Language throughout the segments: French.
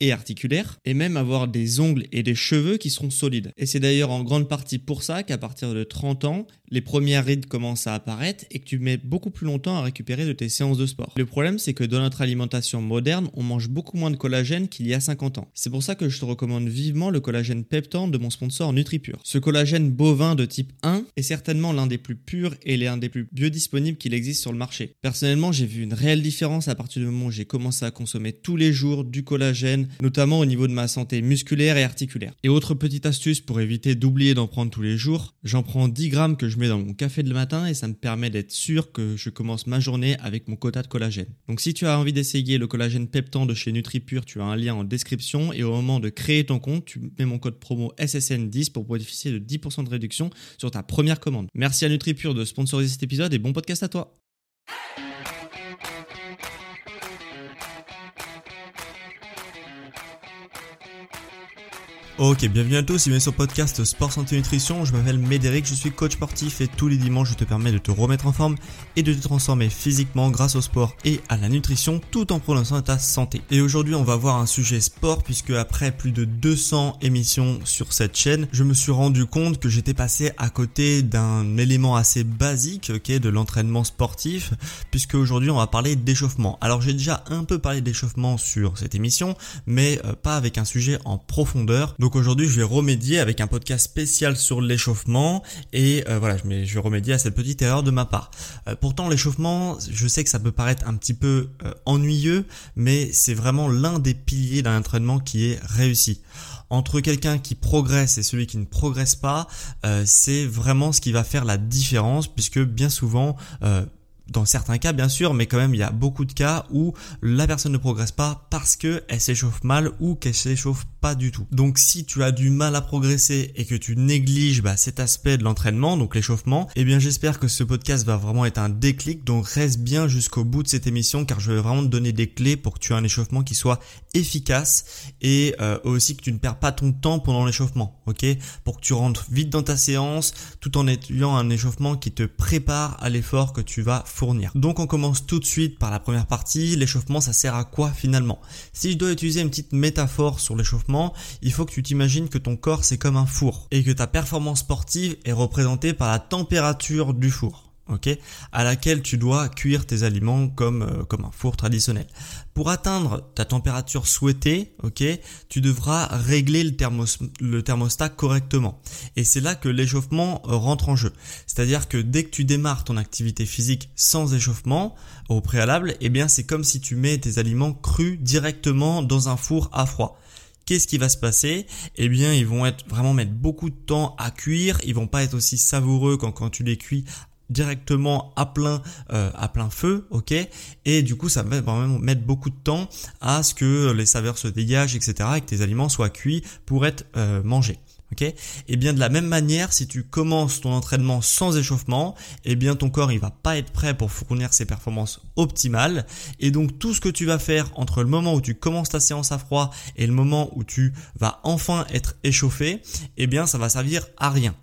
et articulaire, et même avoir des ongles et des cheveux qui seront solides. Et c'est d'ailleurs en grande partie pour ça qu'à partir de 30 ans, les premières rides commencent à apparaître et que tu mets beaucoup plus longtemps à récupérer de tes séances de sport. Le problème, c'est que dans notre alimentation moderne, on mange beaucoup moins de collagène qu'il y a 50 ans. C'est pour ça que je te recommande vivement le collagène Peptan de mon sponsor NutriPure. Ce collagène bovin de type 1 est certainement l'un des plus purs et l'un des plus biodisponibles qu'il existe sur le marché. Personnellement, j'ai vu une réelle différence à partir du moment où j'ai commencé à consommer tous les jours du collagène, notamment au niveau de ma santé musculaire et articulaire. Et autre petite astuce pour éviter d'oublier d'en prendre tous les jours, j'en prends 10 grammes que je mets dans mon café de matin et ça me permet d'être sûr que je commence ma journée avec mon quota de collagène. Donc si tu as envie d'essayer le collagène Peptan de chez NutriPure, tu as un lien en description et au moment de créer ton compte, tu mets mon code promo SSN10 pour bénéficier de 10% de réduction sur ta première Merci à NutriPure de sponsoriser cet épisode et bon podcast à toi. Ok, bienvenue à tous, bienvenue sur le podcast Sport Santé Nutrition. Je m'appelle Médéric, je suis coach sportif et tous les dimanches je te permets de te remettre en forme et de te transformer physiquement grâce au sport et à la nutrition tout en prononçant ta santé. Et aujourd'hui on va voir un sujet sport puisque après plus de 200 émissions sur cette chaîne, je me suis rendu compte que j'étais passé à côté d'un élément assez basique ok, de l'entraînement sportif puisque aujourd'hui on va parler d'échauffement. Alors j'ai déjà un peu parlé d'échauffement sur cette émission mais euh, pas avec un sujet en profondeur. Donc aujourd'hui, je vais remédier avec un podcast spécial sur l'échauffement et euh, voilà, je vais remédier à cette petite erreur de ma part. Euh, pourtant, l'échauffement, je sais que ça peut paraître un petit peu euh, ennuyeux, mais c'est vraiment l'un des piliers d'un entraînement qui est réussi entre quelqu'un qui progresse et celui qui ne progresse pas, c'est vraiment ce qui va faire la différence puisque bien souvent dans certains cas bien sûr, mais quand même il y a beaucoup de cas où la personne ne progresse pas parce que elle s'échauffe mal ou qu'elle s'échauffe pas du tout. Donc si tu as du mal à progresser et que tu négliges bah, cet aspect de l'entraînement, donc l'échauffement, eh bien j'espère que ce podcast va vraiment être un déclic. Donc reste bien jusqu'au bout de cette émission car je vais vraiment te donner des clés pour que tu aies un échauffement qui soit efficace et euh, aussi que tu ne perds pas ton temps pendant l'échauffement, ok? Pour que tu rentres vite dans ta séance tout en ayant un échauffement qui te prépare à l'effort que tu vas fournir. Donc on commence tout de suite par la première partie. L'échauffement, ça sert à quoi finalement? Si je dois utiliser une petite métaphore sur l'échauffement, il faut que tu t'imagines que ton corps c'est comme un four et que ta performance sportive est représentée par la température du four ok, à laquelle tu dois cuire tes aliments comme euh, comme un four traditionnel. Pour atteindre ta température souhaitée, ok, tu devras régler le, thermos, le thermostat correctement. Et c'est là que l'échauffement euh, rentre en jeu. C'est-à-dire que dès que tu démarres ton activité physique sans échauffement au préalable, eh bien c'est comme si tu mets tes aliments crus directement dans un four à froid qu'est-ce qui va se passer? Eh bien, ils vont être vraiment mettre beaucoup de temps à cuire. Ils vont pas être aussi savoureux quand, quand tu les cuis directement à plein euh, à plein feu ok? Et du coup ça va vraiment mettre beaucoup de temps à ce que les saveurs se dégagent etc et que tes aliments soient cuits pour être euh, mangés ok? Et bien de la même manière si tu commences ton entraînement sans échauffement et bien ton corps il va pas être prêt pour fournir ses performances optimales. Et donc tout ce que tu vas faire entre le moment où tu commences ta séance à froid et le moment où tu vas enfin être échauffé et bien ça va servir à rien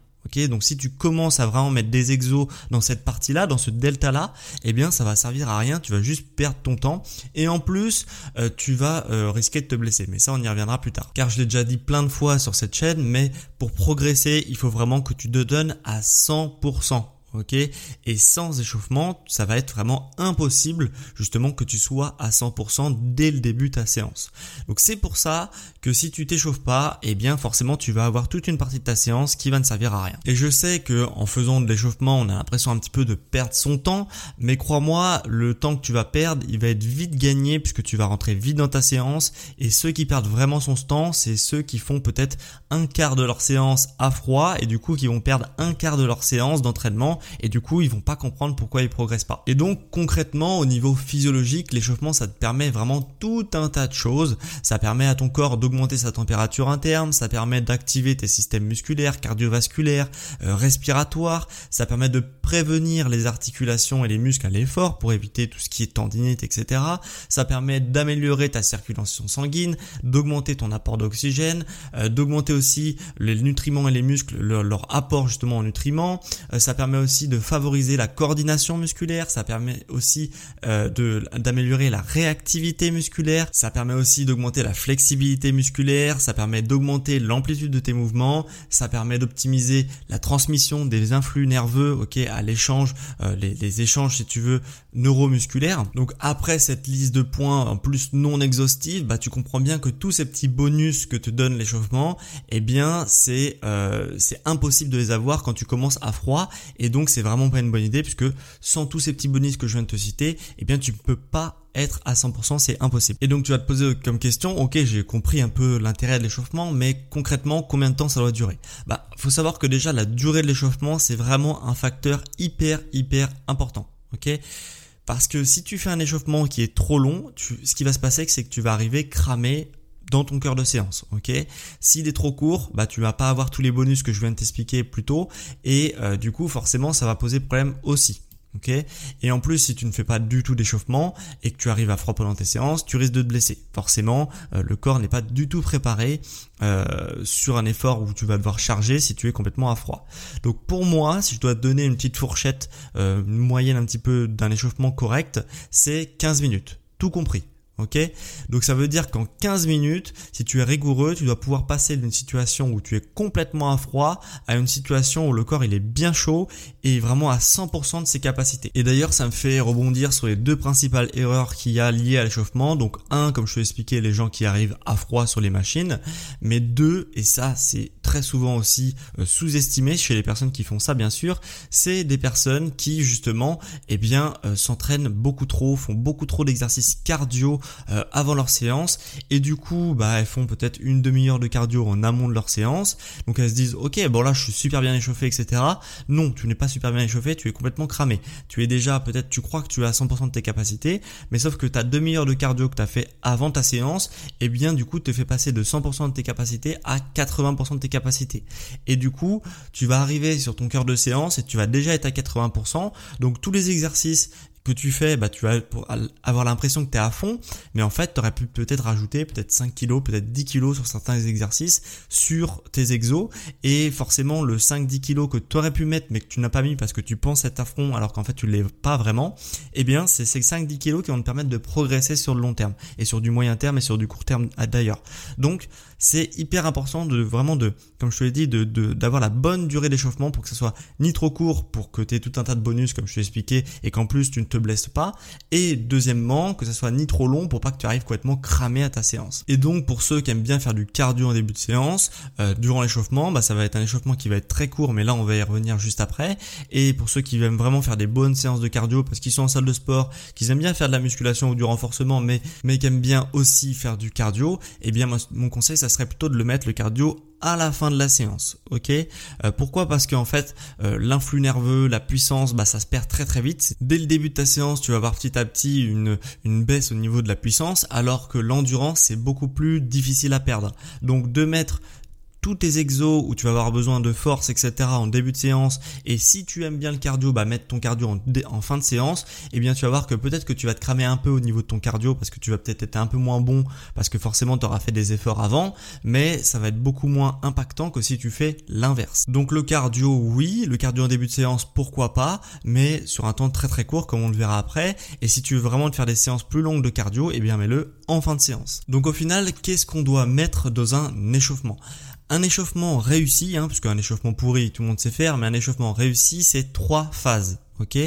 Donc si tu commences à vraiment mettre des exos dans cette partie-là, dans ce delta-là, eh bien ça va servir à rien, tu vas juste perdre ton temps et en plus euh, tu vas euh, risquer de te blesser. Mais ça on y reviendra plus tard. Car je l'ai déjà dit plein de fois sur cette chaîne, mais pour progresser, il faut vraiment que tu te donnes à 100% ok Et sans échauffement, ça va être vraiment impossible justement que tu sois à 100% dès le début de ta séance. Donc c'est pour ça que si tu t'échauffes pas, eh bien forcément tu vas avoir toute une partie de ta séance qui va ne servir à rien. Et je sais que en faisant de l'échauffement, on a l'impression un petit peu de perdre son temps, mais crois-moi, le temps que tu vas perdre, il va être vite gagné puisque tu vas rentrer vite dans ta séance et ceux qui perdent vraiment son temps, c'est ceux qui font peut-être un quart de leur séance à froid et du coup qui vont perdre un quart de leur séance d'entraînement et du coup ils vont pas comprendre pourquoi ils progressent pas. Et donc concrètement au niveau physiologique, l'échauffement ça te permet vraiment tout un tas de choses. Ça permet à ton corps d'augmenter sa température interne, ça permet d'activer tes systèmes musculaires, cardiovasculaires, euh, respiratoires, ça permet de prévenir les articulations et les muscles à l'effort pour éviter tout ce qui est tendinite, etc. Ça permet d'améliorer ta circulation sanguine, d'augmenter ton apport d'oxygène, euh, d'augmenter aussi les nutriments et les muscles, leur, apport justement en nutriments. Euh, ça permet aussi de favoriser la coordination musculaire, ça permet aussi d'améliorer la réactivité musculaire, ça permet aussi d'augmenter la flexibilité musculaire, ça permet d'augmenter l'amplitude de tes mouvements, ça permet d'optimiser la transmission des influx nerveux, ok, à l'échange, les, les échanges si tu veux neuromusculaires. Donc après cette liste de points en plus non exhaustive, bah tu comprends bien que tous ces petits bonus que te donne l'échauffement, eh bien c'est euh, c'est impossible de les avoir quand tu commences à froid et donc c'est vraiment pas une bonne idée puisque sans tous ces petits bonus que je viens de te citer, eh bien tu peux pas être à 100%, c'est impossible. Et donc tu vas te poser comme question, ok j'ai compris un peu l'intérêt de l'échauffement, mais concrètement combien de temps ça doit durer? Bah faut savoir que déjà la durée de l'échauffement c'est vraiment un facteur hyper hyper important, ok? Parce que si tu fais un échauffement qui est trop long, ce qui va se passer, c'est que tu vas arriver cramé dans ton cœur de séance, ok? S'il est trop court, bah tu vas pas avoir tous les bonus que je viens de t'expliquer plus tôt, et euh, du coup forcément ça va poser problème aussi. Et en plus, si tu ne fais pas du tout d'échauffement et que tu arrives à froid pendant tes séances, tu risques de te blesser. Forcément, euh, le corps n'est pas du tout préparé euh, sur un effort où tu vas devoir charger si tu es complètement à froid. Donc pour moi, si je dois te donner une petite fourchette, euh, une moyenne un petit peu d'un échauffement correct, c'est 15 minutes, tout compris. Ok Donc ça veut dire qu'en 15 minutes, si tu es rigoureux, tu dois pouvoir passer d'une situation où tu es complètement à froid à une situation où le corps il est bien chaud et vraiment à 100% de ses capacités. Et d'ailleurs, ça me fait rebondir sur les deux principales erreurs qu'il y a liées à l'échauffement. Donc un, comme je te l'ai expliqué, les gens qui arrivent à froid sur les machines. Mais deux, et ça c'est très souvent aussi euh, sous-estimé chez les personnes qui font ça bien sûr, c'est des personnes qui justement eh bien euh, s'entraînent beaucoup trop, font beaucoup trop d'exercices cardio euh, avant leur séance. Et du coup bah elles font peut-être une demi-heure de cardio en amont de leur séance. Donc elles se disent ok bon là je suis super bien échauffé etc non tu n'es pas super bien échauffé tu es complètement cramé. Tu es déjà peut-être tu crois que tu es à 100% de tes capacités mais sauf que ta demi-heure de cardio que tu as fait avant ta séance et eh bien du coup te fait passer de 100% de tes capacités à 80% de tes capacités. Et du coup tu vas arriver sur ton cœur de séance et tu vas déjà être à 80% donc tous les exercices que tu fais, bah, tu vas avoir l'impression que tu es à fond, mais en fait, tu aurais pu peut-être rajouter peut-être 5 kilos, peut-être 10 kilos sur certains exercices sur tes exos, et forcément, le 5-10 kilos que tu aurais pu mettre, mais que tu n'as pas mis parce que tu penses être à fond, alors qu'en fait, tu ne l'es pas vraiment, eh bien, c'est ces 5-10 kilos qui vont te permettre de progresser sur le long terme, et sur du moyen terme, et sur du court terme d'ailleurs. Donc, c'est hyper important de vraiment de, comme je te l'ai dit, de, d'avoir la bonne durée d'échauffement pour que ce soit ni trop court pour que tu aies tout un tas de bonus comme je t'ai expliqué et qu'en plus tu ne te blesses pas. Et deuxièmement, que ce soit ni trop long pour pas que tu arrives complètement cramé à ta séance. Et donc pour ceux qui aiment bien faire du cardio en début de séance, euh, durant l'échauffement, bah, ça va être un échauffement qui va être très court, mais là on va y revenir juste après. Et pour ceux qui aiment vraiment faire des bonnes séances de cardio parce qu'ils sont en salle de sport, qu'ils aiment bien faire de la musculation ou du renforcement, mais mais qui aiment bien aussi faire du cardio, eh bien mon conseil ça serait plutôt de le mettre le cardio à la fin de la séance, ok? Euh, Pourquoi? Parce qu'en fait, euh, l'influx nerveux, la puissance, bah ça se perd très très vite. Dès le début de ta séance, tu vas avoir petit à petit une, une baisse au niveau de la puissance, alors que l'endurance c'est beaucoup plus difficile à perdre. Donc de mettre tous tes exos où tu vas avoir besoin de force, etc. en début de séance. Et si tu aimes bien le cardio, bah mettre ton cardio en, fin de séance. Et eh bien tu vas voir que peut-être que tu vas te cramer un peu au niveau de ton cardio parce que tu vas peut-être être un peu moins bon parce que forcément tu auras fait des efforts avant. Mais ça va être beaucoup moins impactant que si tu fais l'inverse. Donc le cardio, oui. Le cardio en début de séance, pourquoi pas. Mais sur un temps très très court comme on le verra après. Et si tu veux vraiment te faire des séances plus longues de cardio, et eh bien mets-le en fin de séance. Donc au final, qu'est-ce qu'on doit mettre dans un échauffement? Un échauffement réussi, hein, parce échauffement pourri, tout le monde sait faire, mais un échauffement réussi, c'est trois phases. Ok?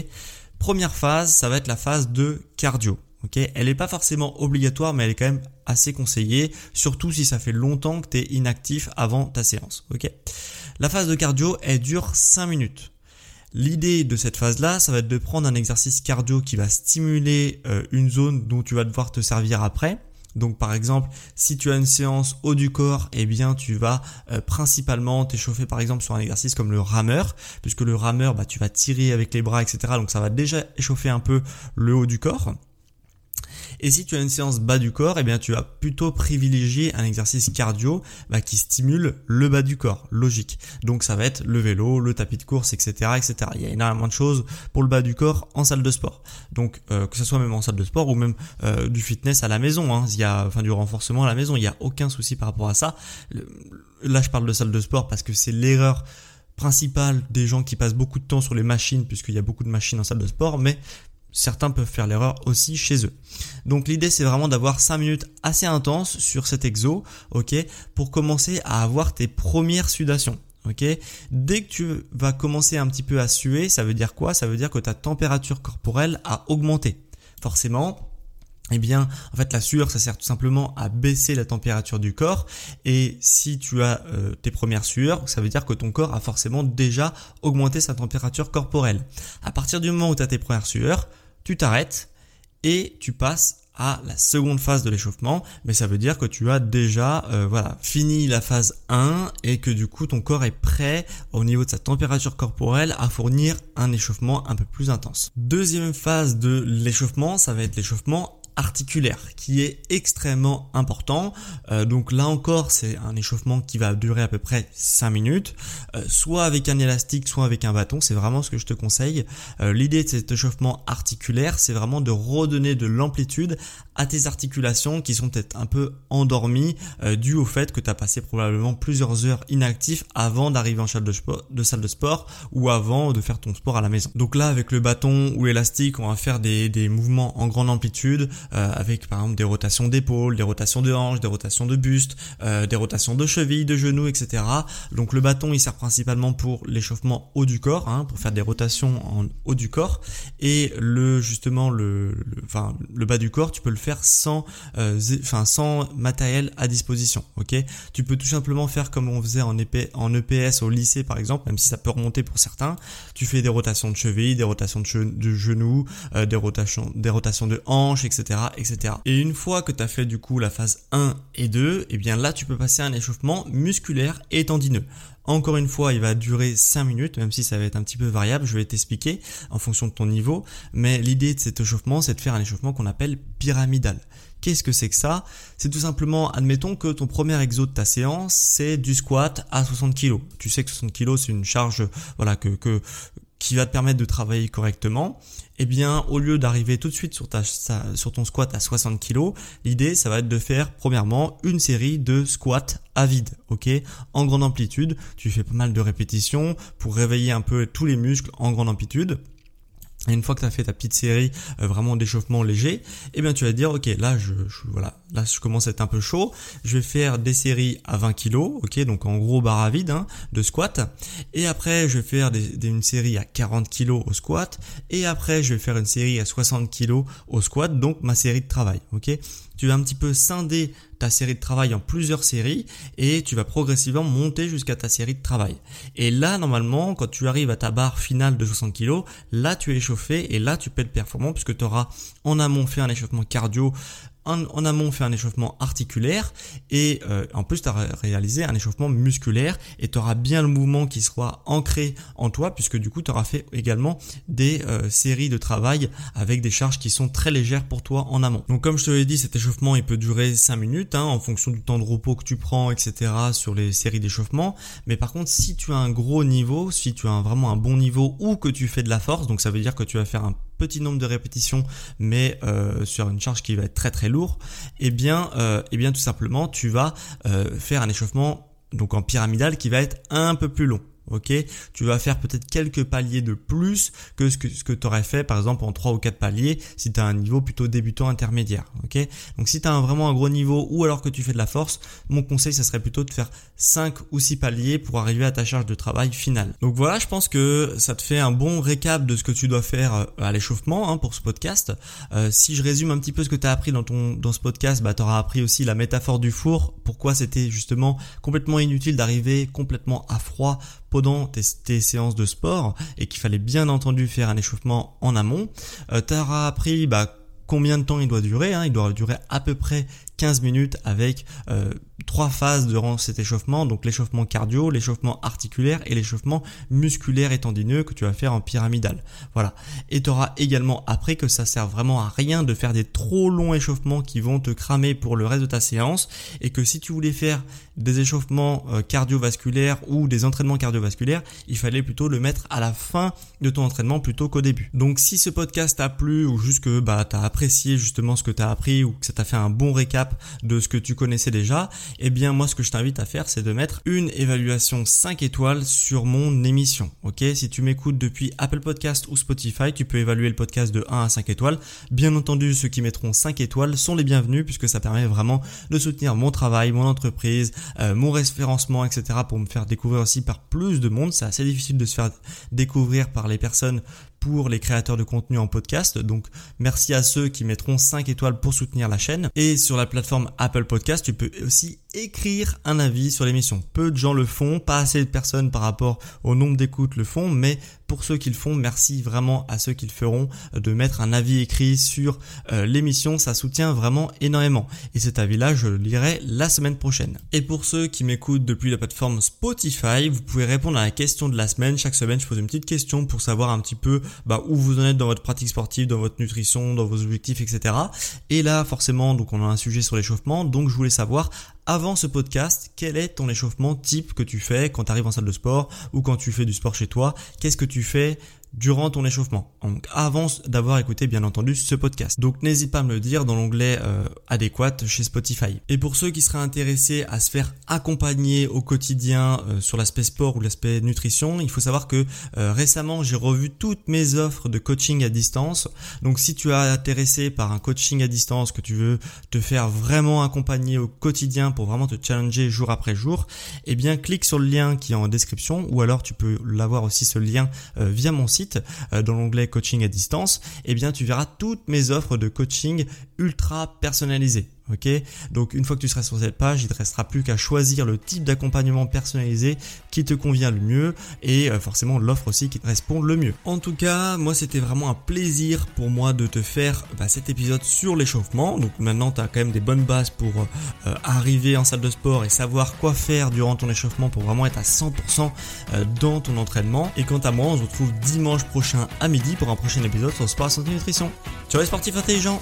Première phase, ça va être la phase de cardio. Ok? Elle n'est pas forcément obligatoire, mais elle est quand même assez conseillée, surtout si ça fait longtemps que tu es inactif avant ta séance. Ok? La phase de cardio, elle dure 5 minutes. L'idée de cette phase-là, ça va être de prendre un exercice cardio qui va stimuler euh, une zone dont tu vas devoir te servir après Donc par exemple, si tu as une séance haut du corps, eh bien tu vas euh, principalement t'échauffer par exemple sur un exercice comme le rameur, puisque le rameur, bah, tu vas tirer avec les bras, etc. Donc ça va déjà échauffer un peu le haut du corps. Et si tu as une séance bas du corps, eh bien tu vas plutôt privilégier un exercice cardio bah, qui stimule le bas du corps, logique. Donc ça va être le vélo, le tapis de course, etc., etc. Il y a énormément de choses pour le bas du corps en salle de sport. Donc euh, que ce soit même en salle de sport ou même euh, du fitness à la maison, hein, il y a enfin du renforcement à la maison, il n'y a aucun souci par rapport à ça. là je parle de salle de sport parce que c'est l'erreur principale des gens qui passent beaucoup de temps sur les machines, puisqu'il y a beaucoup de machines en salle de sport, mais certains peuvent faire l'erreur aussi chez eux. Donc l'idée c'est vraiment d'avoir 5 minutes assez intenses sur cet exo, ok, pour commencer à avoir tes premières sudations. Ok, dès que tu vas commencer un petit peu à suer, ça veut dire quoi? Ça veut dire que ta température corporelle a augmenté. Forcément, eh bien, en fait, la sueur, ça sert tout simplement à baisser la température du corps. Et si tu as euh, tes premières sueurs, ça veut dire que ton corps a forcément déjà augmenté sa température corporelle. À partir du moment où tu as tes premières sueurs, tu t'arrêtes et tu passes à la seconde phase de l'échauffement, mais ça veut dire que tu as déjà euh, voilà fini la phase 1 et que du coup ton corps est prêt au niveau de sa température corporelle à fournir un échauffement un peu plus intense. Deuxième phase de l'échauffement, ça va être l'échauffement articulaire qui est extrêmement important. Euh, donc là encore, c'est un échauffement qui va durer à peu près 5 minutes, euh, soit avec un élastique, soit avec un bâton. C'est vraiment ce que je te conseille. Euh, l'idée de cet échauffement articulaire, c'est vraiment de redonner de l'amplitude à tes articulations qui sont peut-être un peu endormies dû au fait que tu as passé probablement plusieurs heures inactif avant d'arriver en salle de, sport, de salle de sport ou avant de faire ton sport à la maison. Donc là, avec le bâton ou l'élastique, on va faire des, des mouvements en grande amplitude. Euh, avec par exemple des rotations d'épaule, des rotations de hanches, des rotations de buste, euh, des rotations de cheville, de genoux, etc. Donc le bâton il sert principalement pour l'échauffement haut du corps, hein, pour faire des rotations en haut du corps, et le justement le, enfin le bas du corps tu peux le faire sans, euh, enfin sans matériel à disposition, ok? Tu peux tout simplement faire comme on faisait en, EP, en EPS au lycée par exemple, même si ça peut remonter pour certains. Tu fais des rotations de cheville, des rotations de, de genoux, des rotations, des rotations de hanches, etc Et une fois que tu as fait du coup la phase 1 et 2, et eh bien là tu peux passer à un échauffement musculaire et tendineux. Encore une fois, il va durer 5 minutes, même si ça va être un petit peu variable, je vais t'expliquer en fonction de ton niveau. Mais l'idée de cet échauffement, c'est de faire un échauffement qu'on appelle pyramidal. Qu'est-ce que c'est que ça? C'est tout simplement, admettons que ton premier exo de ta séance, c'est du squat à 60 kg. Tu sais que 60 kg, c'est une charge, voilà, que, qui va te permettre de travailler correctement, eh bien, au lieu d'arriver tout de suite sur, ton squat à 60 kg, l'idée, ça va être de faire, premièrement, une série de squats à vide, ok? En grande amplitude, tu fais pas mal de répétitions pour réveiller un peu tous les muscles en grande amplitude. Et une fois que tu as fait ta petite série euh, vraiment d'échauffement léger, eh bien tu vas te dire ok là je, voilà là je commence à être un peu chaud, je vais faire des séries à 20 kg, ok donc en gros barre à vide hein, de squat, et après je vais faire une série à 40 kg au squat, et après je vais faire une série à 60 kg au squat, donc ma série de travail, ok. Tu vas un petit peu scinder ta série de travail en plusieurs séries et tu vas progressivement monter jusqu'à ta série de travail. Et là, normalement, quand tu arrives à ta barre finale de 60 kg, là tu es échauffé et là tu peux être performant puisque tu auras en amont fait un échauffement cardio en, amont fait un échauffement articulaire et euh, en plus tu as réalisé un échauffement musculaire et tu auras bien le mouvement qui sera ancré en toi puisque du coup tu auras fait également des euh, séries de travail avec des charges qui sont très légères pour toi en amont. Donc comme je te l'ai dit cet échauffement il peut durer 5 minutes hein, en fonction du temps de repos que tu prends etc sur les séries d'échauffement mais par contre si tu as un gros niveau, si tu as vraiment un bon niveau ou que tu fais de la force donc ça veut dire que tu vas faire un petit nombre de répétitions, mais euh, sur une charge qui va être très très lourd, et eh bien, euh, eh bien tout simplement, tu vas euh, faire un échauffement donc en pyramidal qui va être un peu plus long ok? Tu vas faire peut-être quelques paliers de plus que ce que, ce que tu aurais fait par exemple en 3 ou 4 paliers si tu as un niveau plutôt débutant intermédiaire, ok? Donc si tu as vraiment un gros niveau ou alors que tu fais de la force, mon conseil ça serait plutôt de faire 5 ou 6 paliers pour arriver à ta charge de travail finale. Donc voilà, je pense que ça te fait un bon récap de ce que tu dois faire euh, à l'échauffement hein, pour ce podcast. Euh, si je résume un petit peu ce que tu as appris dans ton dans ce podcast, bah tu auras appris aussi la métaphore du four, pourquoi c'était justement complètement inutile d'arriver complètement à froid pendant tes, séances de sport et qu'il fallait bien entendu faire un échauffement en amont. Euh, tu auras appris bah, combien de temps il doit durer. Hein? Il doit durer à peu près 15 minutes avec euh, trois phases durant cet échauffement, donc l'échauffement cardio, l'échauffement articulaire et l'échauffement musculaire et tendineux que tu vas faire en pyramidal. Voilà. Et tu auras également appris que ça sert vraiment à rien de faire des trop longs échauffements qui vont te cramer pour le reste de ta séance et que si tu voulais faire des échauffements euh, cardiovasculaires ou des entraînements cardiovasculaires, il fallait plutôt le mettre à la fin de ton entraînement plutôt qu'au début. Donc si ce podcast t'a plu ou juste que bah as apprécié justement ce que tu as appris ou que ça t'a fait un bon récap de ce que tu connaissais déjà, eh bien moi ce que je t'invite à faire c'est de mettre une évaluation 5 étoiles sur mon émission. OK? Si tu m'écoutes depuis Apple Podcast ou Spotify, tu peux évaluer le podcast de 1 à 5 étoiles. Bien entendu, ceux qui mettront 5 étoiles sont les bienvenus puisque ça permet vraiment de soutenir mon travail, mon entreprise, euh, mon référencement, etc. pour me faire découvrir aussi par plus de monde. C'est assez difficile de se faire découvrir par les personnes pour les créateurs de contenu en podcast. Donc merci à ceux qui mettront 5 étoiles pour soutenir la chaîne. Et sur la plateforme Apple Podcast, tu peux aussi écrire un avis sur l'émission. Peu de gens le font, pas assez de personnes par rapport au nombre d'écoutes le font, mais pour ceux qui le font, merci vraiment à ceux qui le feront de mettre un avis écrit sur euh, l'émission, ça soutient vraiment énormément. Et cet avis-là, je le lirai la semaine prochaine. Et pour ceux qui m'écoutent depuis la plateforme Spotify, vous pouvez répondre à la question de la semaine. Chaque semaine, je pose une petite question pour savoir un petit peu bah, où vous en êtes dans votre pratique sportive, dans votre nutrition, dans vos objectifs, etc. Et là, forcément, donc on a un sujet sur l'échauffement, donc je voulais savoir avant ce podcast, quel est ton échauffement type que tu fais quand tu arrives en salle de sport ou quand tu fais du sport chez toi? Qu'est-ce que tu fais durant ton échauffement. Donc avant d'avoir écouté bien entendu ce podcast. Donc n'hésite pas à me le dire dans l'onglet euh, adéquat chez Spotify. Et pour ceux qui seraient intéressés à se faire accompagner au quotidien euh, sur l'aspect sport ou l'aspect nutrition, il faut savoir que euh, récemment j'ai revu toutes mes offres de coaching à distance. Donc si tu es intéressé par un coaching à distance, que tu veux te faire vraiment accompagner au quotidien pour vraiment te challenger jour après jour, eh bien clique sur le lien qui est en description ou alors tu peux l'avoir aussi ce lien via mon site euh, dans l'onglet coaching à distance, eh bien tu verras toutes mes offres de coaching ultra personnalisées. Ok, donc une fois que tu seras sur cette page, il te restera plus qu'à choisir le type d'accompagnement personnalisé qui te convient le mieux et euh, forcément l'offre aussi qui te répond le mieux. En tout cas, moi c'était vraiment un plaisir pour moi de te faire bah, cet épisode sur l'échauffement. Donc maintenant tu as quand même des bonnes bases pour euh, arriver en salle de sport et savoir quoi faire durant ton échauffement pour vraiment être à 100% euh, dans ton entraînement. Et quant à moi, on se retrouve dimanche prochain à midi pour un prochain épisode sur Sport Santé Nutrition. Ciao les sportifs intelligents